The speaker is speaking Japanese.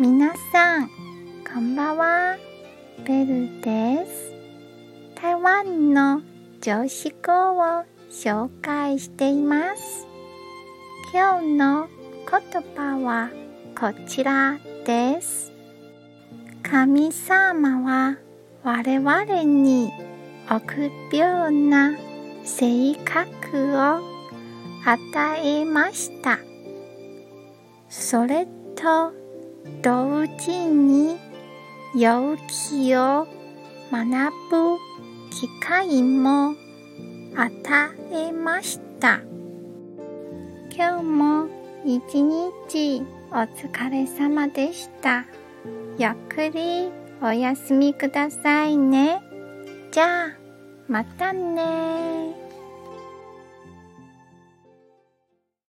皆さん、こんばんは。ベルです。台湾の常識語を紹介しています。今日の言葉はこちらです。神様は我々に臆病な性格を与えました。それと同時に勇気を学ぶ機会も与えました。今日も一日お疲れ様でした。ゆっくりお休みくださいね。じゃあ、またね